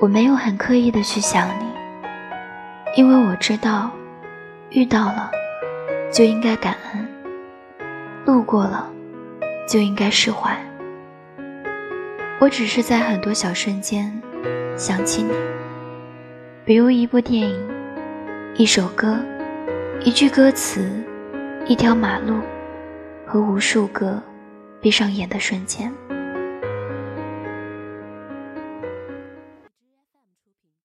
我没有很刻意的去想你因为我知道遇到了就应该感恩路过了就应该释怀。我只是在很多小瞬间想起你比如一部电影一首歌一句歌词一条马路和无数个闭上眼的瞬间。